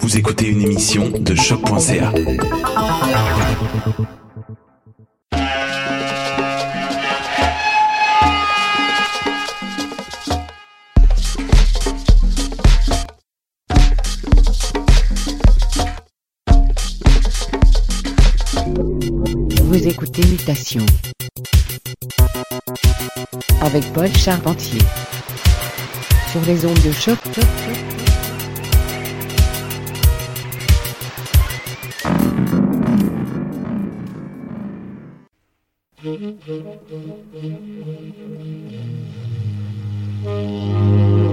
Vous écoutez une émission de choc.ca. Vous écoutez Mutation. Avec Paul Charpentier. Sur les ondes de choc. Thank you.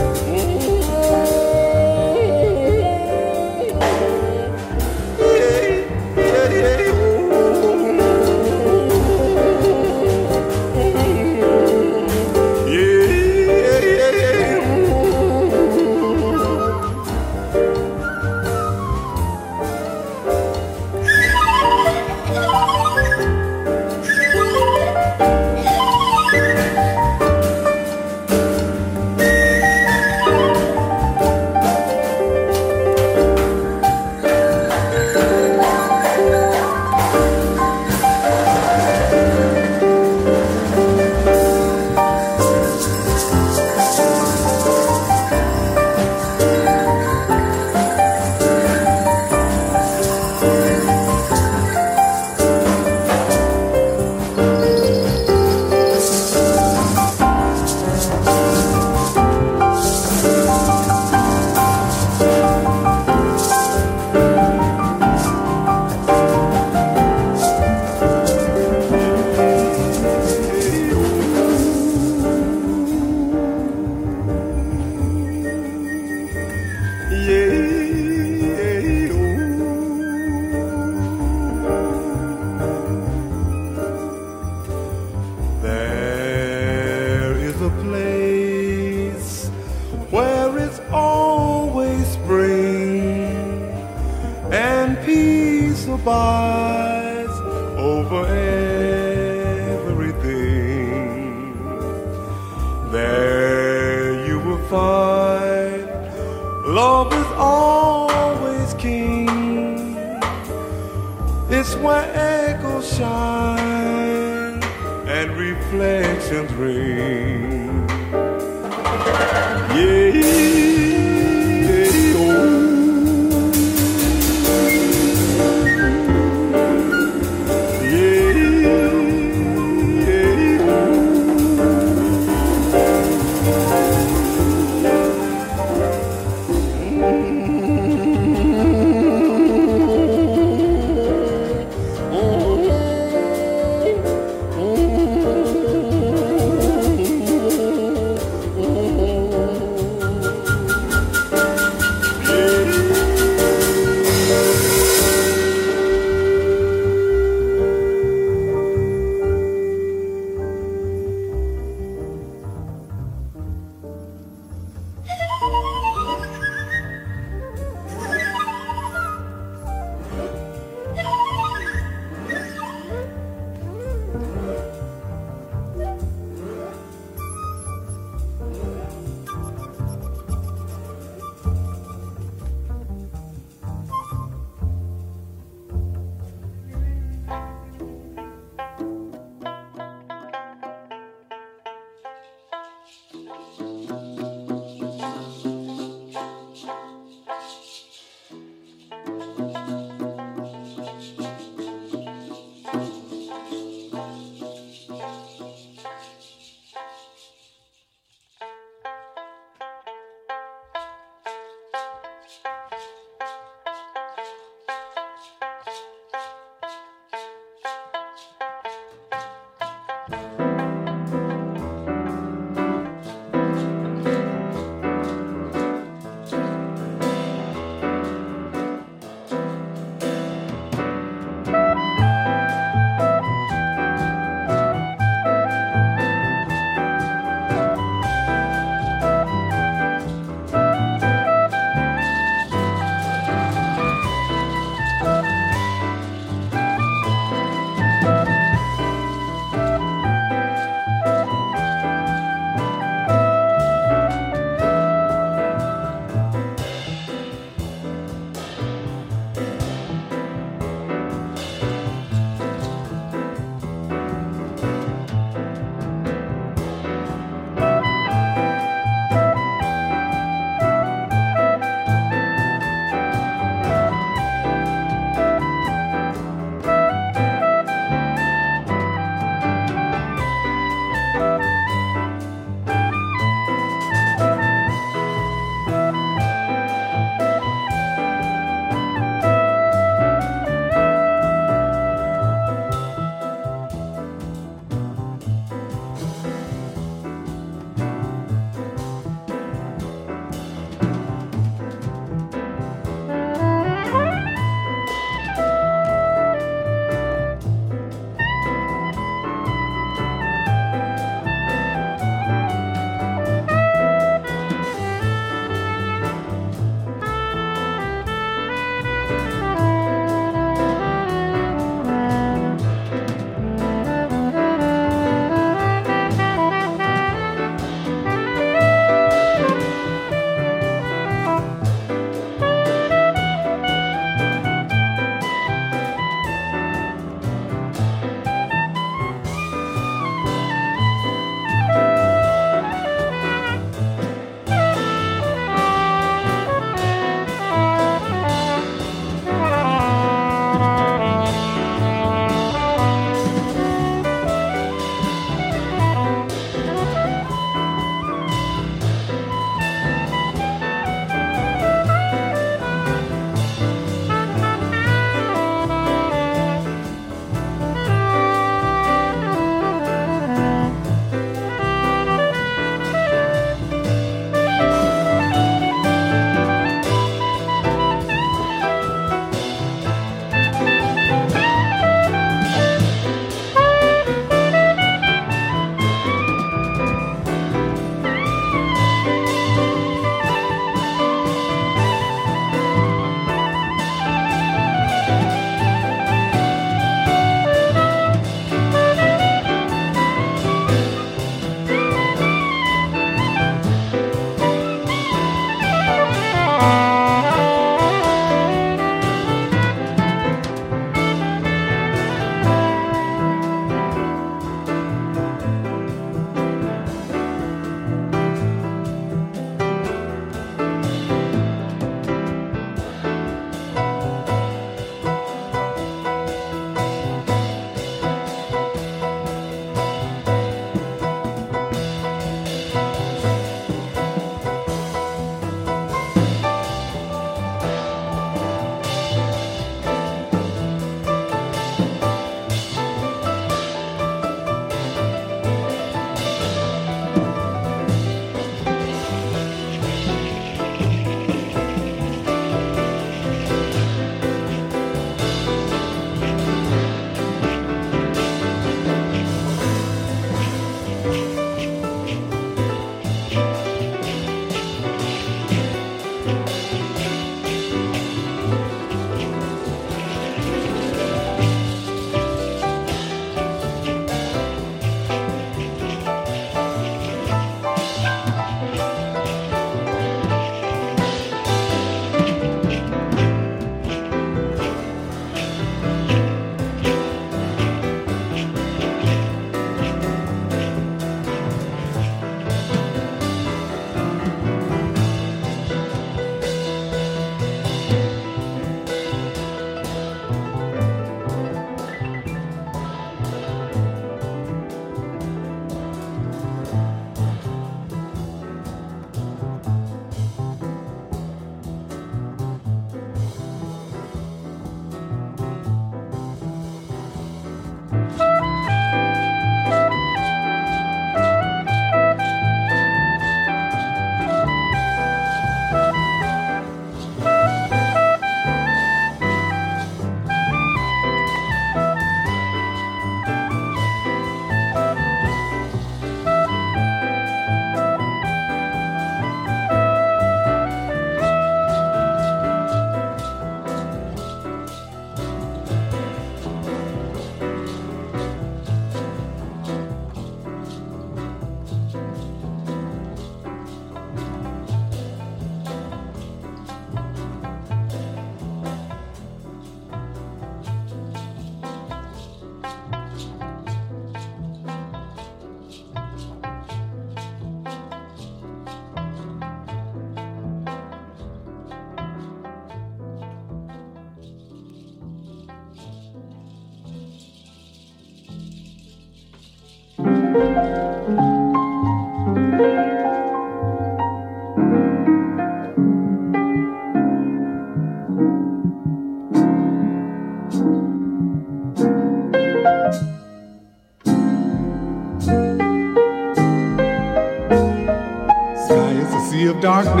darkness.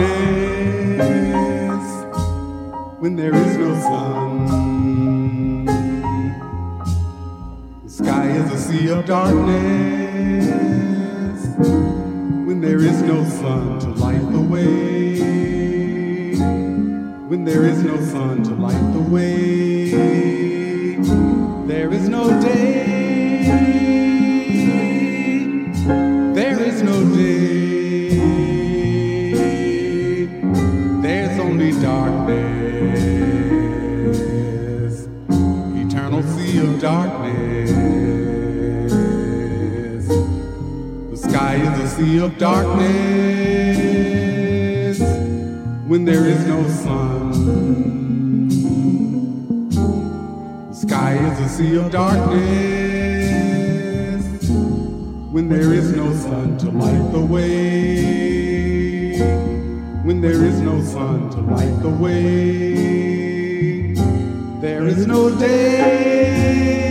When there darkness. The sky is a sea of darkness when there is no sun. The sky is a sea of darkness when there is no sun to light the way. When there is no sun to light the way there is no day.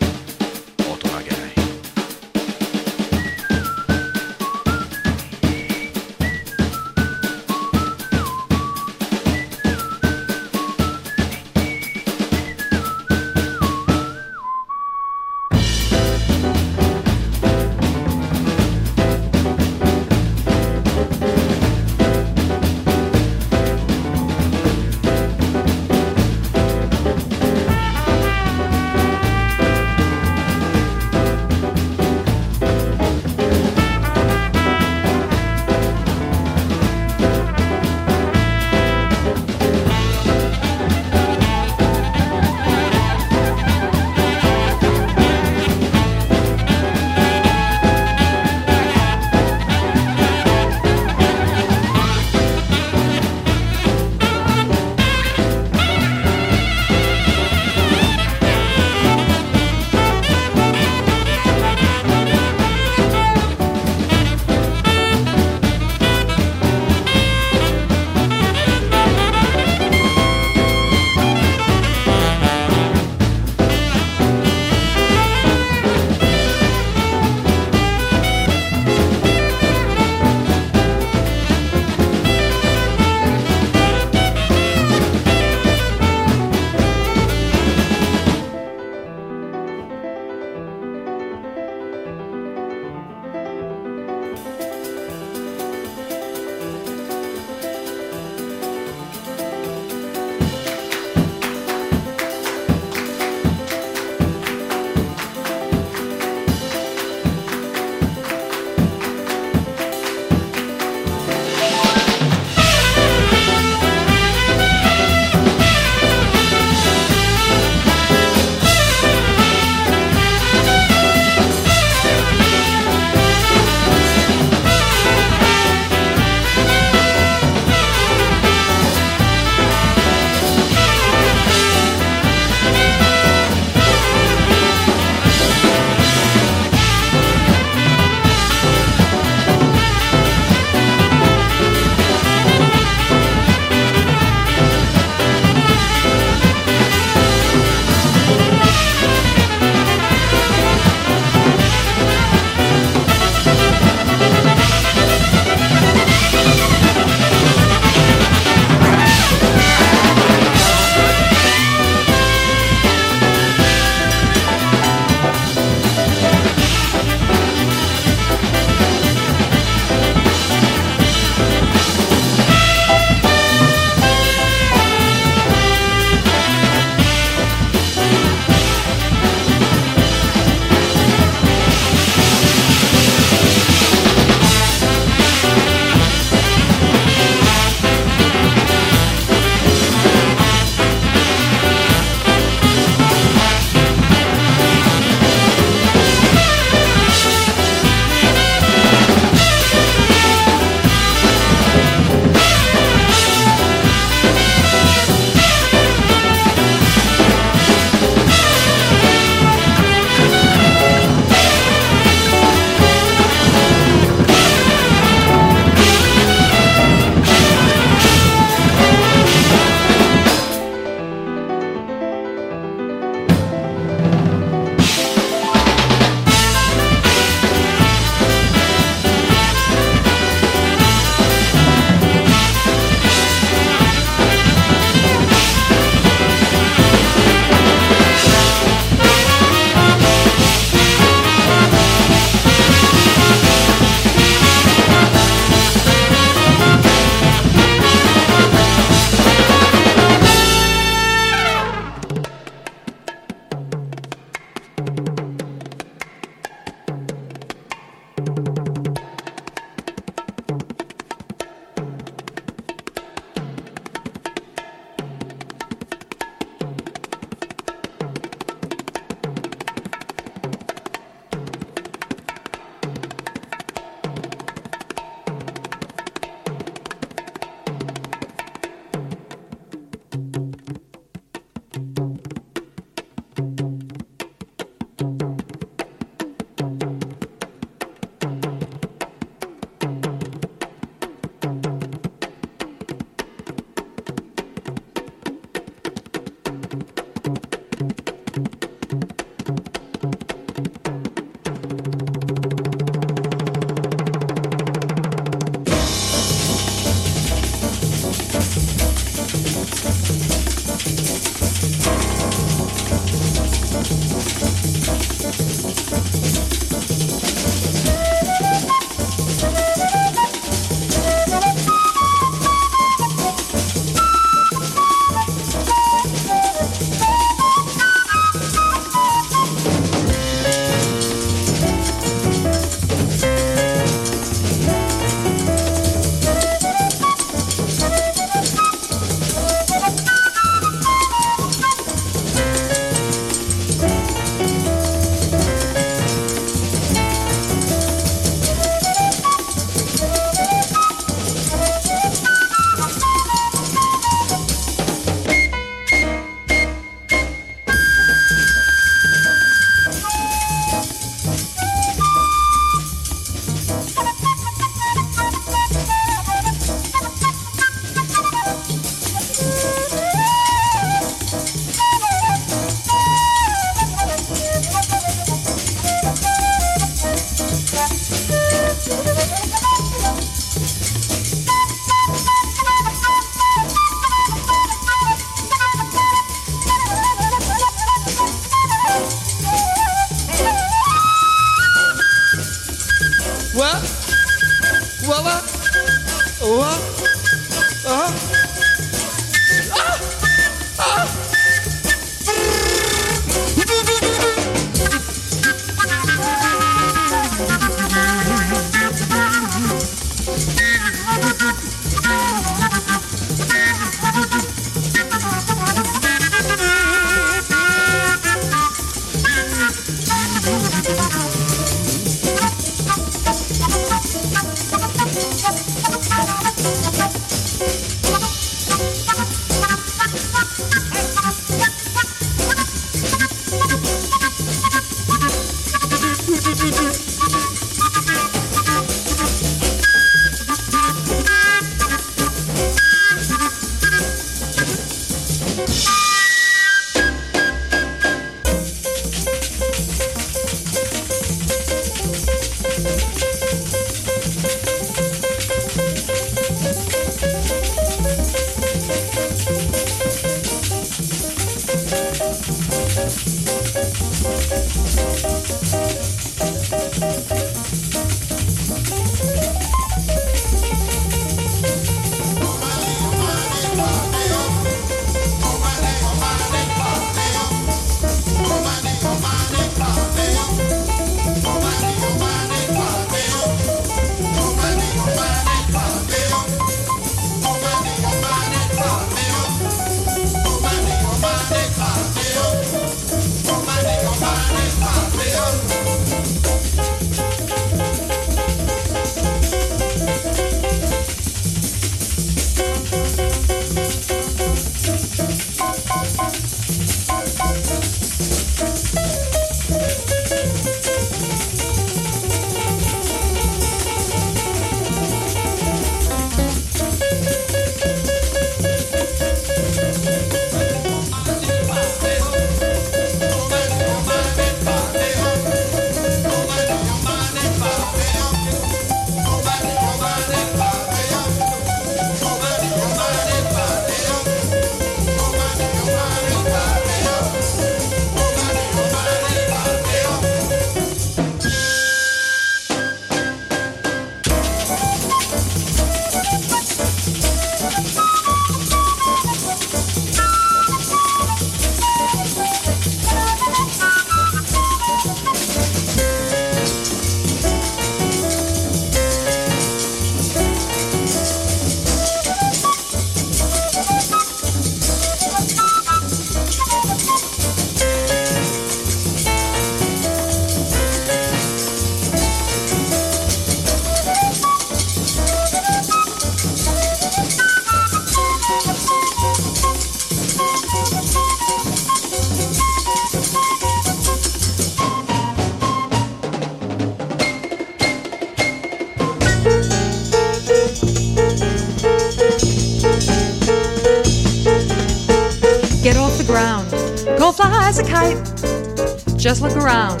Just look around,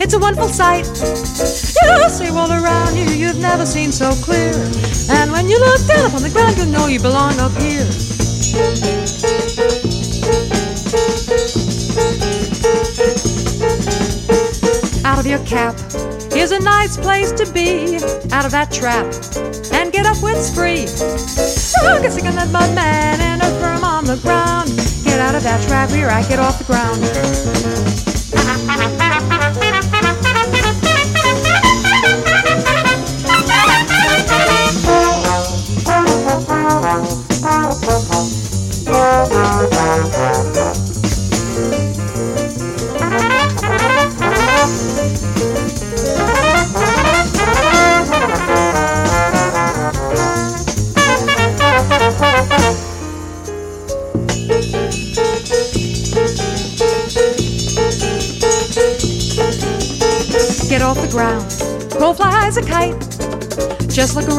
it's a wonderful sight. You see all around you, you've never seen so clear. And when you look down upon the ground, you know you belong up here. Out of your cap, here's a nice place to be. Out of that trap, and get up it's free. Oh, get sick on that mud man and a firm on the ground. Get out of that trap, here I get off the ground.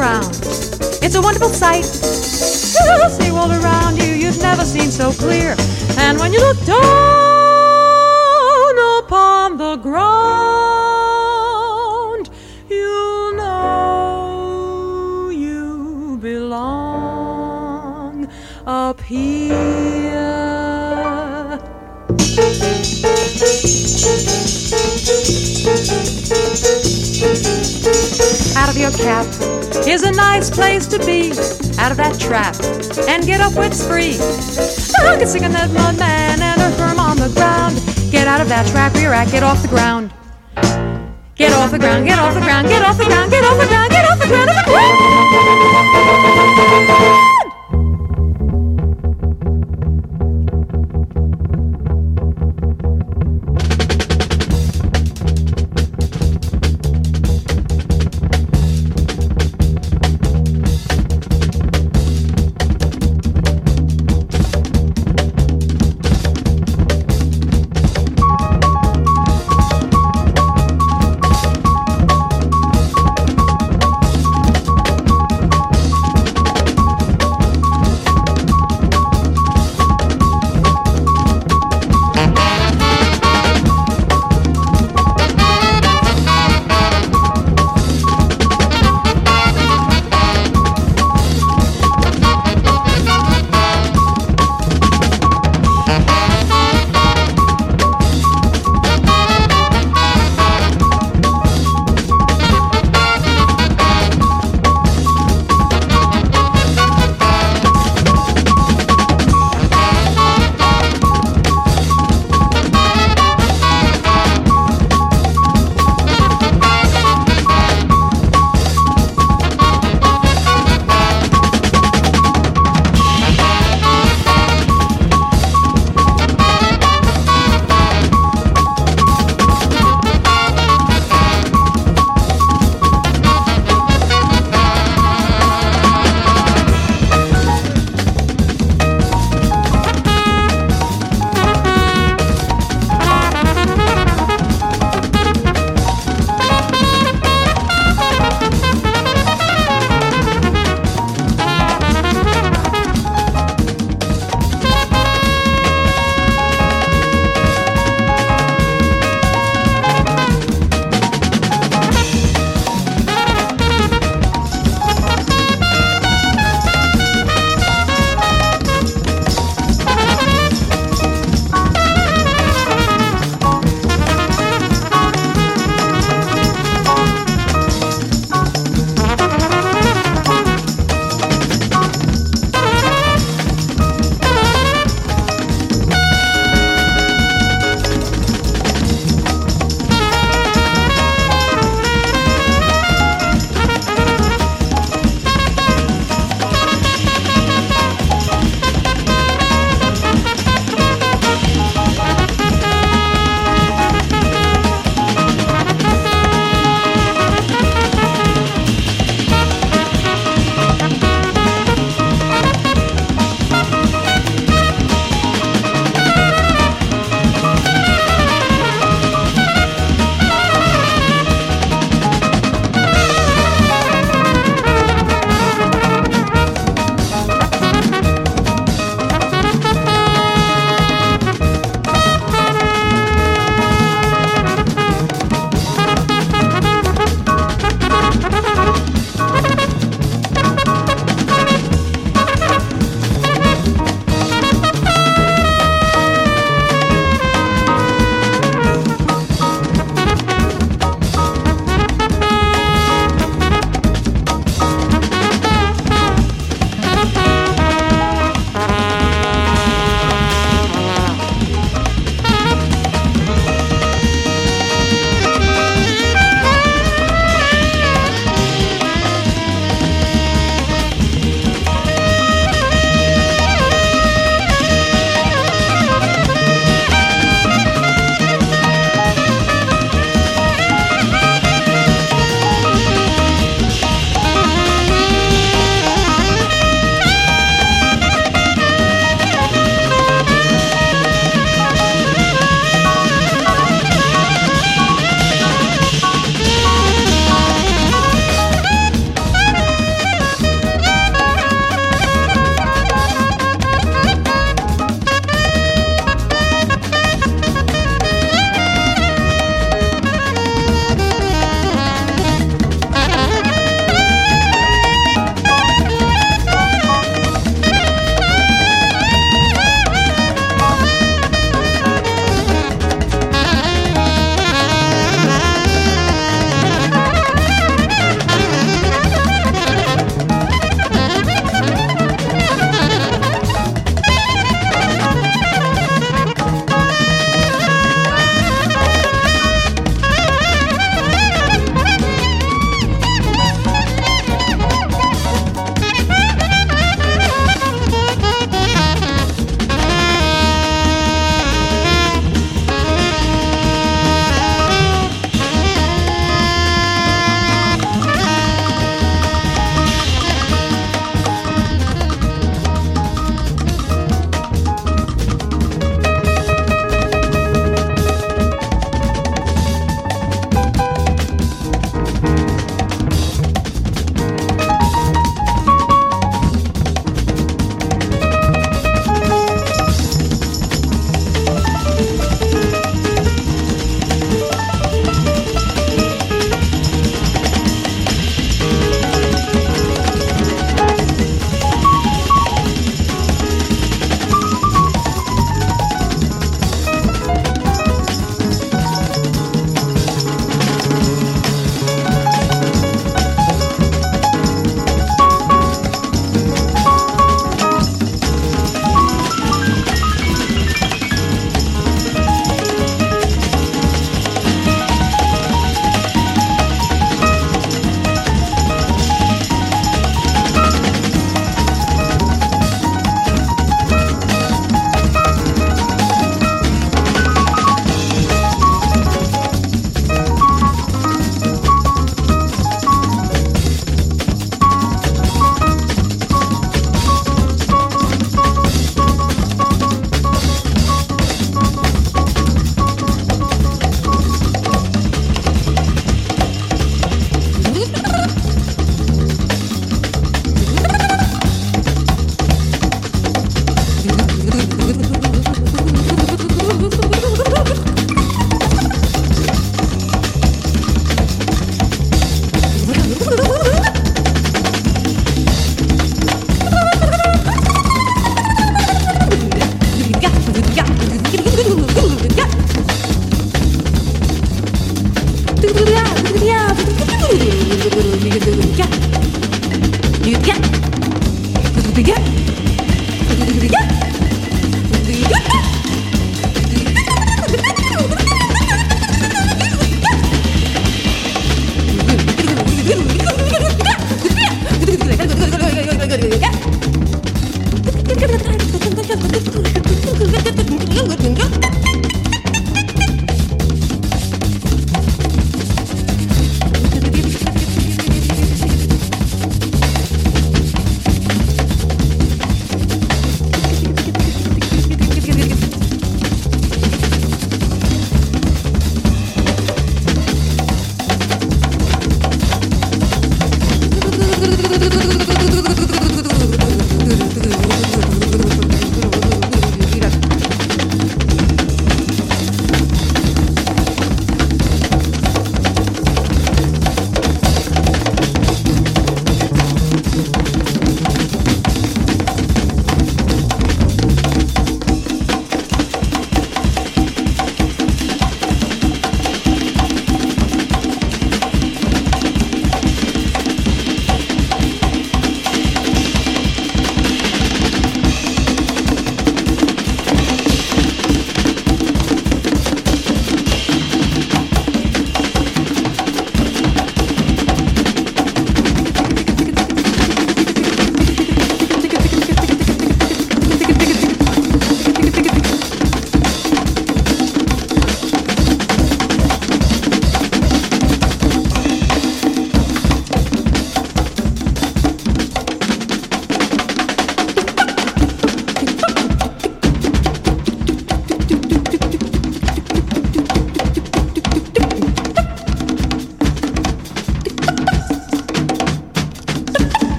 Around, it's a wonderful sight. See all around you, you've never seen so clear. And when you look down upon the ground, you'll know you belong up here. Is a nice place to be. Out of that trap and get up it's free. I can sing a that mud man and a firm on the ground. Get out of that trap you're at, get off the ground. Get off the ground, get off the ground, get off the ground, get off the ground, get off the ground, off the ground.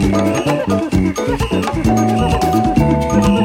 Thank you.